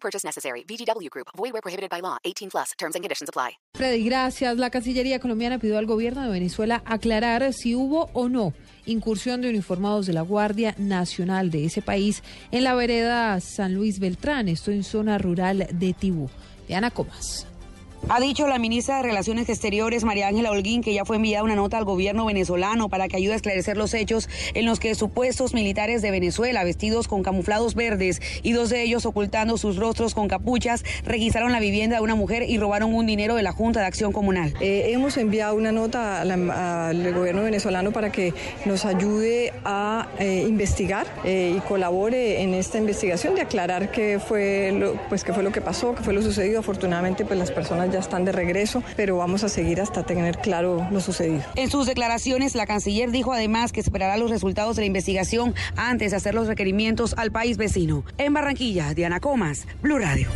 Purchase necessary. VGW Group. Void where prohibited by law. 18 plus. Terms and conditions apply. Freddy, gracias. La Cancillería colombiana pidió al gobierno de Venezuela aclarar si hubo o no incursión de uniformados de la Guardia Nacional de ese país en la vereda San Luis Beltrán, esto en zona rural de Tibú. Diana Comas. Ha dicho la ministra de Relaciones Exteriores, María Ángela Holguín, que ya fue enviada una nota al gobierno venezolano para que ayude a esclarecer los hechos en los que supuestos militares de Venezuela, vestidos con camuflados verdes y dos de ellos ocultando sus rostros con capuchas, registraron la vivienda de una mujer y robaron un dinero de la Junta de Acción Comunal. Eh, hemos enviado una nota al gobierno venezolano para que nos ayude a eh, investigar eh, y colabore en esta investigación de aclarar qué fue, lo, pues, qué fue lo que pasó, qué fue lo sucedido. Afortunadamente, pues las ya están de regreso, pero vamos a seguir hasta tener claro lo sucedido. En sus declaraciones, la canciller dijo además que esperará los resultados de la investigación antes de hacer los requerimientos al país vecino. En Barranquilla, Diana Comas, Blue Radio.